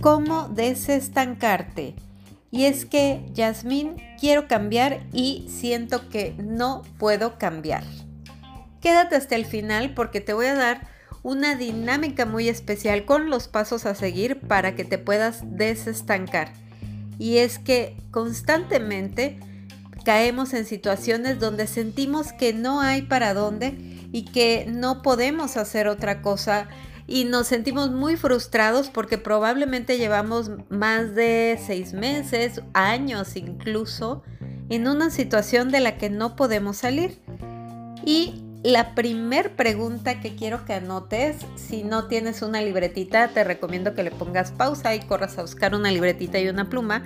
¿Cómo desestancarte? Y es que, Yasmín, quiero cambiar y siento que no puedo cambiar. Quédate hasta el final porque te voy a dar una dinámica muy especial con los pasos a seguir para que te puedas desestancar. Y es que constantemente caemos en situaciones donde sentimos que no hay para dónde y que no podemos hacer otra cosa y nos sentimos muy frustrados porque probablemente llevamos más de seis meses, años incluso, en una situación de la que no podemos salir. Y la primer pregunta que quiero que anotes, si no tienes una libretita, te recomiendo que le pongas pausa y corras a buscar una libretita y una pluma.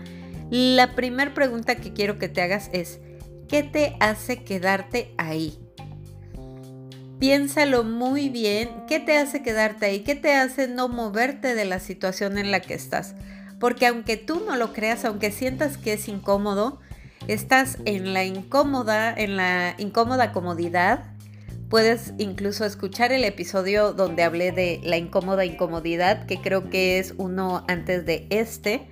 La primera pregunta que quiero que te hagas es, ¿qué te hace quedarte ahí? Piénsalo muy bien, ¿qué te hace quedarte ahí? ¿Qué te hace no moverte de la situación en la que estás? Porque aunque tú no lo creas, aunque sientas que es incómodo, estás en la incómoda, en la incómoda comodidad Puedes incluso escuchar el episodio donde hablé de la incómoda incomodidad, que creo que es uno antes de este.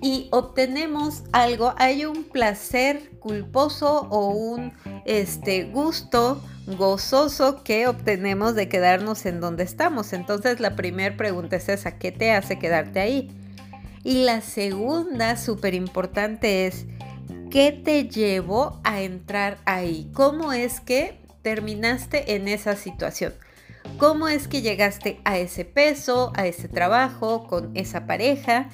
Y obtenemos algo, hay un placer culposo o un este, gusto gozoso que obtenemos de quedarnos en donde estamos. Entonces la primera pregunta es esa, ¿qué te hace quedarte ahí? Y la segunda, súper importante, es, ¿qué te llevó a entrar ahí? ¿Cómo es que terminaste en esa situación. ¿Cómo es que llegaste a ese peso, a ese trabajo, con esa pareja?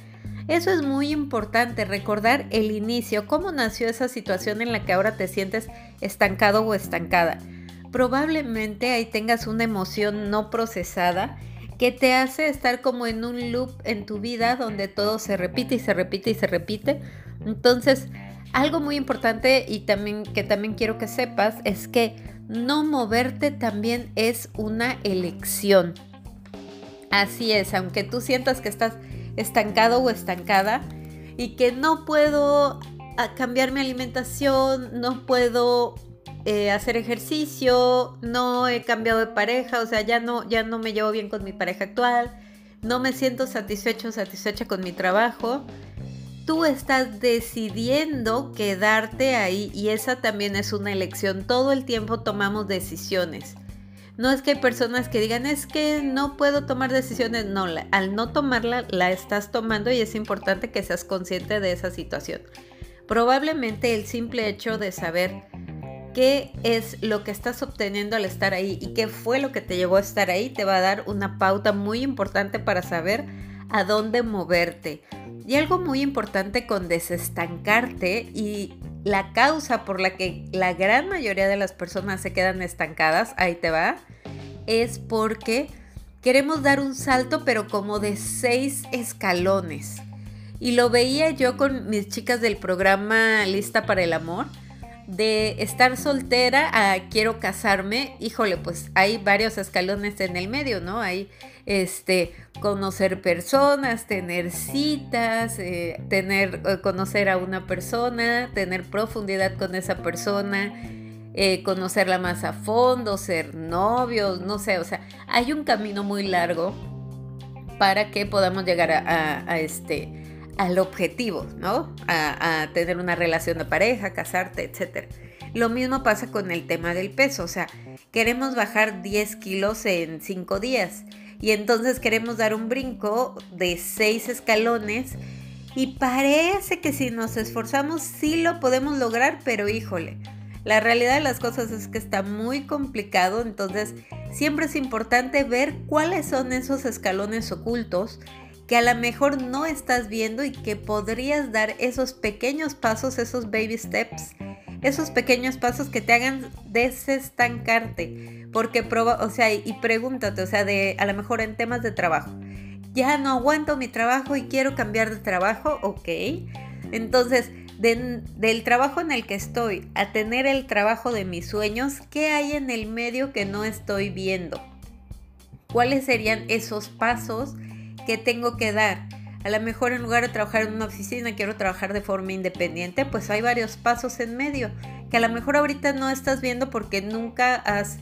Eso es muy importante, recordar el inicio, cómo nació esa situación en la que ahora te sientes estancado o estancada. Probablemente ahí tengas una emoción no procesada que te hace estar como en un loop en tu vida donde todo se repite y se repite y se repite. Entonces, algo muy importante y también que también quiero que sepas es que no moverte también es una elección. Así es, aunque tú sientas que estás estancado o estancada y que no puedo ah, cambiar mi alimentación, no puedo eh, hacer ejercicio, no he cambiado de pareja, o sea, ya no, ya no me llevo bien con mi pareja actual, no me siento satisfecho o satisfecha con mi trabajo tú estás decidiendo quedarte ahí y esa también es una elección. Todo el tiempo tomamos decisiones. No es que hay personas que digan, es que no puedo tomar decisiones. No, al no tomarla, la estás tomando y es importante que seas consciente de esa situación. Probablemente el simple hecho de saber qué es lo que estás obteniendo al estar ahí y qué fue lo que te llevó a estar ahí te va a dar una pauta muy importante para saber a dónde moverte. Y algo muy importante con desestancarte y la causa por la que la gran mayoría de las personas se quedan estancadas, ahí te va, es porque queremos dar un salto pero como de seis escalones. Y lo veía yo con mis chicas del programa Lista para el Amor de estar soltera a quiero casarme, híjole, pues hay varios escalones en el medio, ¿no? Hay este conocer personas, tener citas, eh, tener eh, conocer a una persona, tener profundidad con esa persona, eh, conocerla más a fondo, ser novios, no sé, o sea, hay un camino muy largo para que podamos llegar a este al objetivo, ¿no? A, tener una relación de pareja, casarte, etc. Lo mismo pasa con el tema del peso, o sea, queremos bajar 10 kilos en 5 días y entonces queremos dar un brinco de 6 escalones y parece que si nos esforzamos sí lo podemos lograr, pero híjole, la realidad de las cosas es que está muy complicado, entonces siempre es importante ver cuáles son esos escalones ocultos que a lo mejor no estás viendo y que podrías dar esos pequeños pasos, esos baby steps, esos pequeños pasos que te hagan desestancarte. Porque, o sea, y pregúntate, o sea, de a lo mejor en temas de trabajo. Ya no aguanto mi trabajo y quiero cambiar de trabajo, ok. Entonces, del trabajo en el que estoy a tener el trabajo de mis sueños, ¿qué hay en el medio que no estoy viendo? ¿Cuáles serían esos pasos ¿Qué tengo que dar? A lo mejor en lugar de trabajar en una oficina quiero trabajar de forma independiente, pues hay varios pasos en medio que a lo mejor ahorita no estás viendo porque nunca has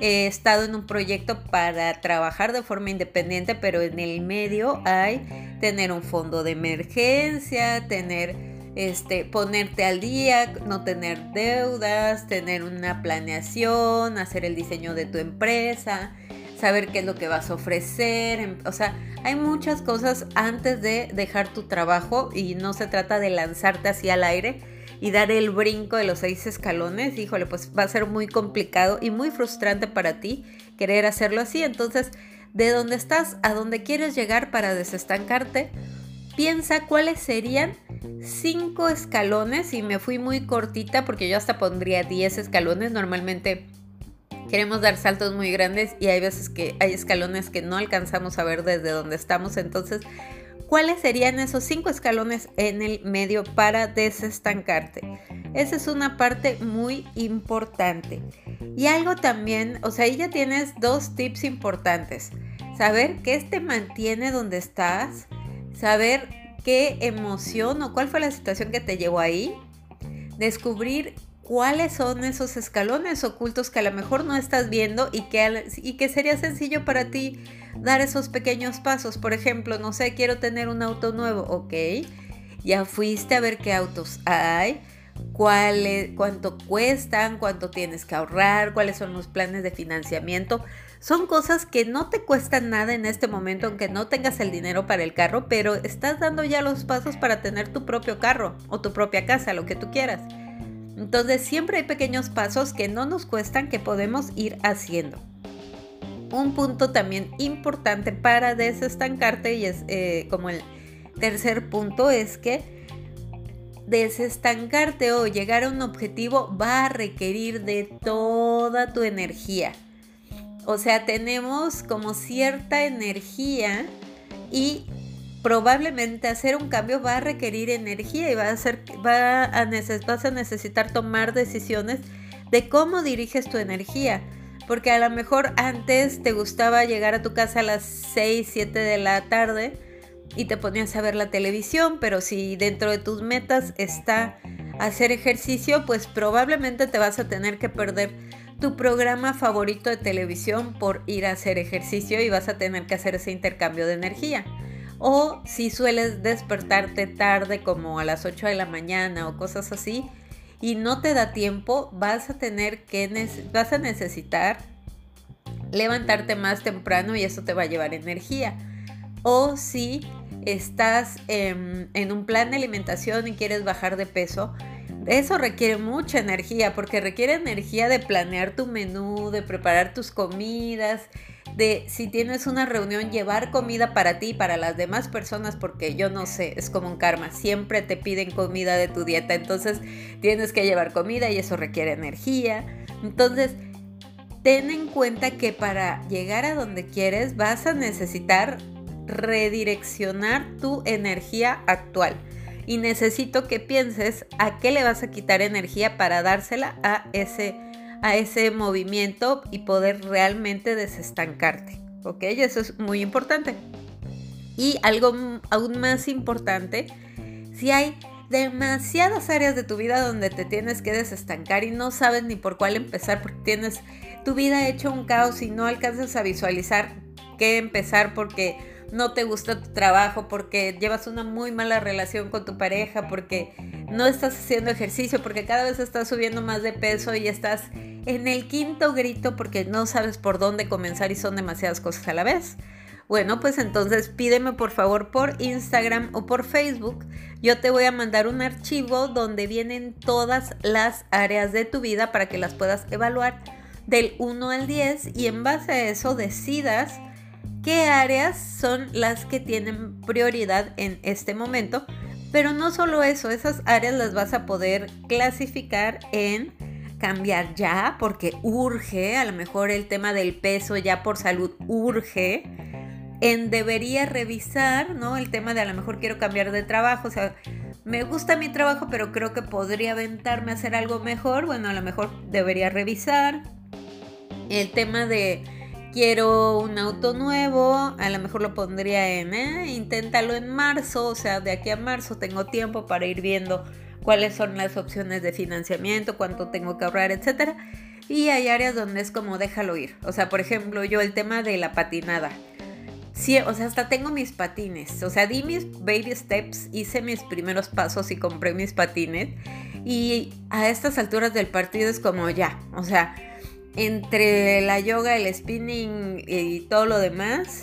he estado en un proyecto para trabajar de forma independiente, pero en el medio hay tener un fondo de emergencia, tener este, ponerte al día, no tener deudas, tener una planeación, hacer el diseño de tu empresa, saber qué es lo que vas a ofrecer, em, o sea, hay muchas cosas antes de dejar tu trabajo y no se trata de lanzarte así al aire y dar el brinco de los seis escalones, híjole, pues va a ser muy complicado y muy frustrante para ti querer hacerlo así. Entonces, de dónde estás a dónde quieres llegar para desestancarte, piensa cuáles serían cinco escalones y me fui muy cortita porque yo hasta pondría 10 escalones. Normalmente queremos dar saltos muy grandes y hay veces que hay escalones que no alcanzamos a ver desde donde estamos. Entonces, ¿Cuáles serían esos cinco escalones en el medio para desestancarte? Esa es una parte muy importante. Y algo también, o sea, ahí ya tienes dos tips importantes. Saber qué te mantiene donde estás, saber qué emoción o cuál fue la situación que te llevó ahí, descubrir cuáles son esos escalones ocultos que a lo mejor no estás viendo y que, y que sería sencillo para ti dar esos pequeños pasos. Por ejemplo, no sé, quiero tener un auto nuevo, ok. Ya fuiste a ver qué autos hay, cuál, cuánto cuestan, cuánto tienes que ahorrar, cuáles son los planes de financiamiento. Son cosas que no te cuestan nada en este momento, aunque no tengas el dinero para el carro, pero estás dando ya los pasos para tener tu propio carro o tu propia casa, lo que tú quieras. Entonces siempre hay pequeños pasos que no nos cuestan que podemos ir haciendo. Un punto también importante para desestancarte y es eh, como el tercer punto es que desestancarte o llegar a un objetivo va a requerir de toda tu energía. O sea, tenemos como cierta energía y probablemente hacer un cambio va a requerir energía y va a ser, va a vas a necesitar tomar decisiones de cómo diriges tu energía. Porque a lo mejor antes te gustaba llegar a tu casa a las 6, 7 de la tarde y te ponías a ver la televisión, pero si dentro de tus metas está hacer ejercicio, pues probablemente te vas a tener que perder tu programa favorito de televisión por ir a hacer ejercicio y vas a tener que hacer ese intercambio de energía. O si sueles despertarte tarde como a las 8 de la mañana o cosas así y no te da tiempo, vas a tener que vas a necesitar levantarte más temprano y eso te va a llevar energía. O si estás en, en un plan de alimentación y quieres bajar de peso, eso requiere mucha energía porque requiere energía de planear tu menú, de preparar tus comidas, de si tienes una reunión llevar comida para ti y para las demás personas porque yo no sé, es como un karma, siempre te piden comida de tu dieta, entonces tienes que llevar comida y eso requiere energía. Entonces, ten en cuenta que para llegar a donde quieres vas a necesitar redireccionar tu energía actual y necesito que pienses a qué le vas a quitar energía para dársela a ese, a ese movimiento y poder realmente desestancarte. ¿Ok? Eso es muy importante. Y algo aún más importante, si hay demasiadas áreas de tu vida donde te tienes que desestancar y no sabes ni por cuál empezar porque tienes tu vida hecho un caos y no alcanzas a visualizar qué empezar porque no te gusta tu trabajo, porque llevas una muy mala relación con tu pareja, porque no estás haciendo ejercicio, porque cada vez estás subiendo más de peso y estás en el quinto grito porque no sabes por dónde comenzar y son demasiadas cosas a la vez. Bueno, pues entonces pídeme por favor por Instagram o por Facebook. Yo te voy a mandar un archivo donde vienen todas las áreas de tu vida para que las puedas evaluar del 1 al 10 y en base a eso decidas qué áreas son las que tienen prioridad en este momento. Pero no solo eso, esas áreas las vas a poder clasificar en cambiar ya porque urge, a lo mejor el tema del peso ya por salud urge, en debería revisar, ¿no? El tema de a lo mejor quiero cambiar de trabajo, o sea, me gusta mi trabajo, pero creo que podría aventarme a hacer algo mejor, bueno, a lo mejor debería revisar. El tema de quiero un auto nuevo, a lo mejor lo pondría en, eh, inténtalo en marzo, o sea, de aquí a marzo tengo tiempo para ir viendo cuáles son las opciones de financiamiento, cuánto tengo que ahorrar, etcétera. y hay áreas donde es como déjalo ir. O sea, por ejemplo, yo el tema de la patinada. Sí, o sea, hasta tengo mis patines. O sea, di mis baby steps, hice mis primeros pasos y compré mis patines. Y a estas alturas del partido es como ya, o sea, entre la yoga, el spinning y todo lo demás,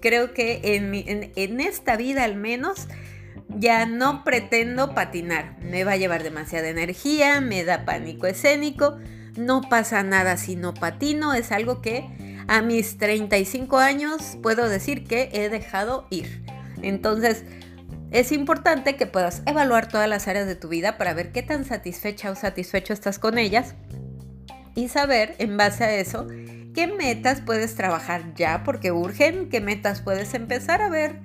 creo que en, esta vida al menos ya no pretendo patinar. Me va a llevar demasiada energía, me da pánico escénico. No pasa nada si no patino. Es algo que a mis 35 años puedo decir que he dejado ir. Entonces, es importante que puedas evaluar todas las áreas de tu vida para ver qué tan satisfecha o satisfecho estás con ellas y saber en base a eso qué metas puedes trabajar ya porque urgen, qué metas puedes empezar a ver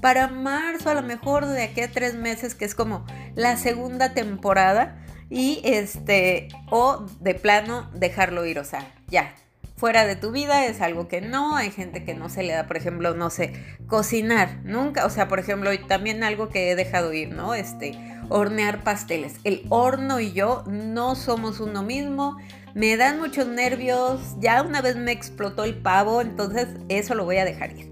para marzo, a lo mejor de aquí a tres meses, que es como la segunda temporada, y este, o de plano dejarlo ir, o sea, ya, fuera de tu vida es algo que no, hay gente que no se le da, por ejemplo, no sé, cocinar, nunca, o sea, por ejemplo, también algo que he dejado ir, ¿no? Este, hornear pasteles. El horno y yo no somos uno mismo, me dan muchos nervios, ya una vez me explotó el pavo, entonces eso lo voy a dejar ir.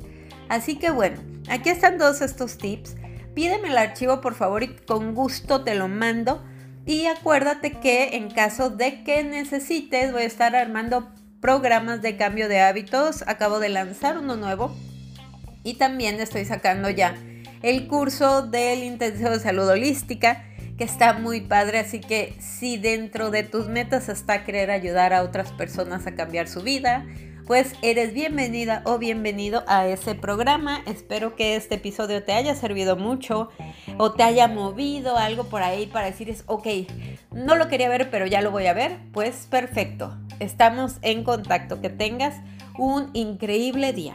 Así que bueno, Aquí están todos estos tips. Pídeme el archivo por favor y con gusto te lo mando. Y acuérdate que en caso de que necesites voy a estar armando programas de cambio de hábitos. Acabo de lanzar uno nuevo. Y también estoy sacando ya el curso del intensivo de salud holística que está muy padre, así que si dentro de tus metas está querer ayudar a otras personas a cambiar su vida, pues eres bienvenida o bienvenido a ese programa. Espero que este episodio te haya servido mucho o te haya movido algo por ahí para decir, ok, no lo quería ver, pero ya lo voy a ver. Pues perfecto, estamos en contacto. Que tengas un increíble día.